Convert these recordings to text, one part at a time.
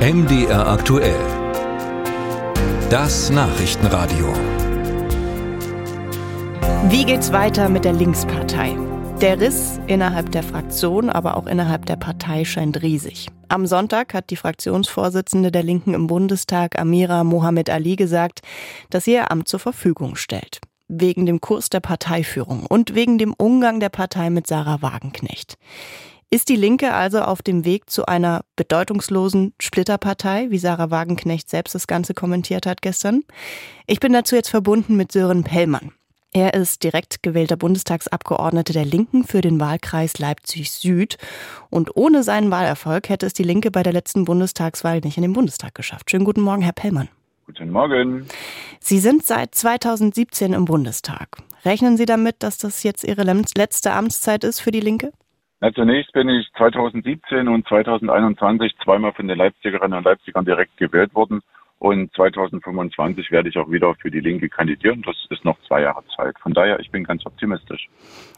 MDR aktuell. Das Nachrichtenradio. Wie geht's weiter mit der Linkspartei? Der Riss innerhalb der Fraktion, aber auch innerhalb der Partei scheint riesig. Am Sonntag hat die Fraktionsvorsitzende der Linken im Bundestag, Amira Mohamed Ali, gesagt, dass sie ihr Amt zur Verfügung stellt. Wegen dem Kurs der Parteiführung und wegen dem Umgang der Partei mit Sarah Wagenknecht. Ist die Linke also auf dem Weg zu einer bedeutungslosen Splitterpartei, wie Sarah Wagenknecht selbst das Ganze kommentiert hat gestern? Ich bin dazu jetzt verbunden mit Sören Pellmann. Er ist direkt gewählter Bundestagsabgeordneter der Linken für den Wahlkreis Leipzig Süd. Und ohne seinen Wahlerfolg hätte es die Linke bei der letzten Bundestagswahl nicht in den Bundestag geschafft. Schönen guten Morgen, Herr Pellmann. Guten Morgen. Sie sind seit 2017 im Bundestag. Rechnen Sie damit, dass das jetzt Ihre letzte Amtszeit ist für die Linke? Na, zunächst bin ich 2017 und 2021 zweimal von den Leipzigerinnen und Leipzigern direkt gewählt worden. Und 2025 werde ich auch wieder für die Linke kandidieren. Das ist noch zwei Jahre Zeit. Von daher, ich bin ganz optimistisch.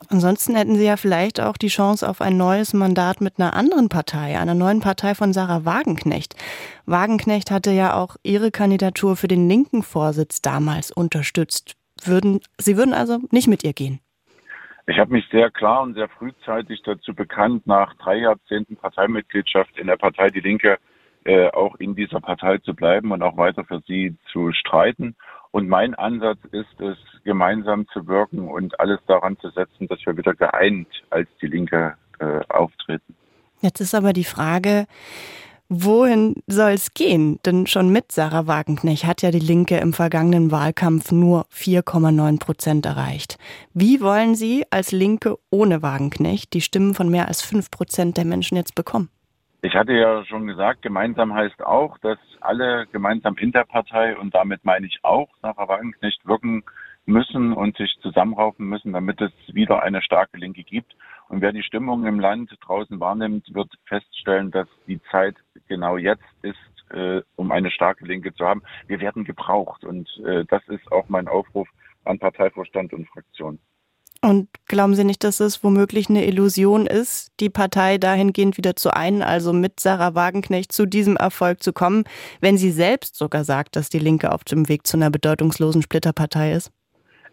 Ansonsten hätten Sie ja vielleicht auch die Chance auf ein neues Mandat mit einer anderen Partei, einer neuen Partei von Sarah Wagenknecht. Wagenknecht hatte ja auch Ihre Kandidatur für den linken Vorsitz damals unterstützt. Würden, Sie würden also nicht mit ihr gehen? Ich habe mich sehr klar und sehr frühzeitig dazu bekannt, nach drei Jahrzehnten Parteimitgliedschaft in der Partei Die Linke äh, auch in dieser Partei zu bleiben und auch weiter für sie zu streiten. Und mein Ansatz ist es, gemeinsam zu wirken und alles daran zu setzen, dass wir wieder geeint als die Linke äh, auftreten. Jetzt ist aber die Frage, Wohin soll es gehen? Denn schon mit Sarah Wagenknecht hat ja die Linke im vergangenen Wahlkampf nur 4,9 Prozent erreicht. Wie wollen Sie als Linke ohne Wagenknecht die Stimmen von mehr als 5 Prozent der Menschen jetzt bekommen? Ich hatte ja schon gesagt, gemeinsam heißt auch, dass alle gemeinsam in der Partei und damit meine ich auch Sarah Wagenknecht wirken müssen und sich zusammenraufen müssen, damit es wieder eine starke Linke gibt. Und wer die Stimmung im Land draußen wahrnimmt, wird feststellen, dass die Zeit genau jetzt ist, äh, um eine starke Linke zu haben. Wir werden gebraucht und äh, das ist auch mein Aufruf an Parteivorstand und Fraktion. Und glauben Sie nicht, dass es womöglich eine Illusion ist, die Partei dahingehend wieder zu einen, also mit Sarah Wagenknecht zu diesem Erfolg zu kommen, wenn sie selbst sogar sagt, dass die Linke auf dem Weg zu einer bedeutungslosen Splitterpartei ist?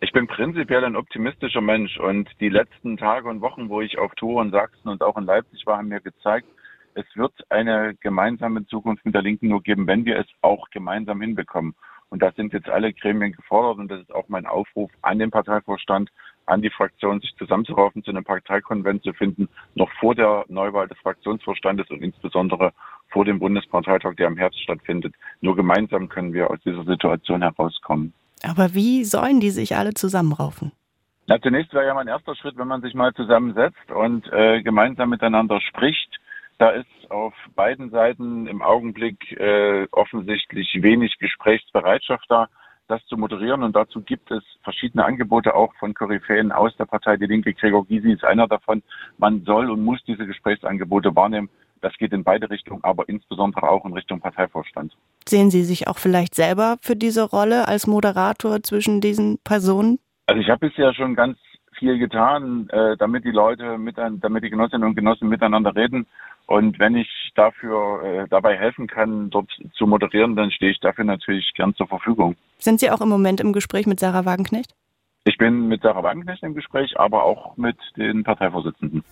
Ich bin prinzipiell ein optimistischer Mensch und die letzten Tage und Wochen, wo ich auf Tour in Sachsen und auch in Leipzig war, haben mir gezeigt, es wird eine gemeinsame Zukunft mit der Linken nur geben, wenn wir es auch gemeinsam hinbekommen. Und da sind jetzt alle Gremien gefordert und das ist auch mein Aufruf an den Parteivorstand, an die Fraktion, sich zusammenzuraufen, zu einem Parteikonvent zu finden, noch vor der Neuwahl des Fraktionsvorstandes und insbesondere vor dem Bundesparteitag, der im Herbst stattfindet. Nur gemeinsam können wir aus dieser Situation herauskommen. Aber wie sollen die sich alle zusammenraufen? Na, zunächst wäre ja mein erster Schritt, wenn man sich mal zusammensetzt und äh, gemeinsam miteinander spricht. Da ist auf beiden Seiten im Augenblick äh, offensichtlich wenig Gesprächsbereitschaft da, das zu moderieren. Und dazu gibt es verschiedene Angebote auch von Koryphäen aus der Partei Die Linke. Gregor Gysi ist einer davon. Man soll und muss diese Gesprächsangebote wahrnehmen. Das geht in beide Richtungen, aber insbesondere auch in Richtung Parteivorstand. Sehen Sie sich auch vielleicht selber für diese Rolle als Moderator zwischen diesen Personen? Also ich habe bisher schon ganz viel getan, äh, damit die Leute, mit, damit die Genossinnen und Genossen miteinander reden. Und wenn ich dafür äh, dabei helfen kann, dort zu moderieren, dann stehe ich dafür natürlich gern zur Verfügung. Sind Sie auch im Moment im Gespräch mit Sarah Wagenknecht? Ich bin mit Sarah Wagenknecht im Gespräch, aber auch mit den Parteivorsitzenden.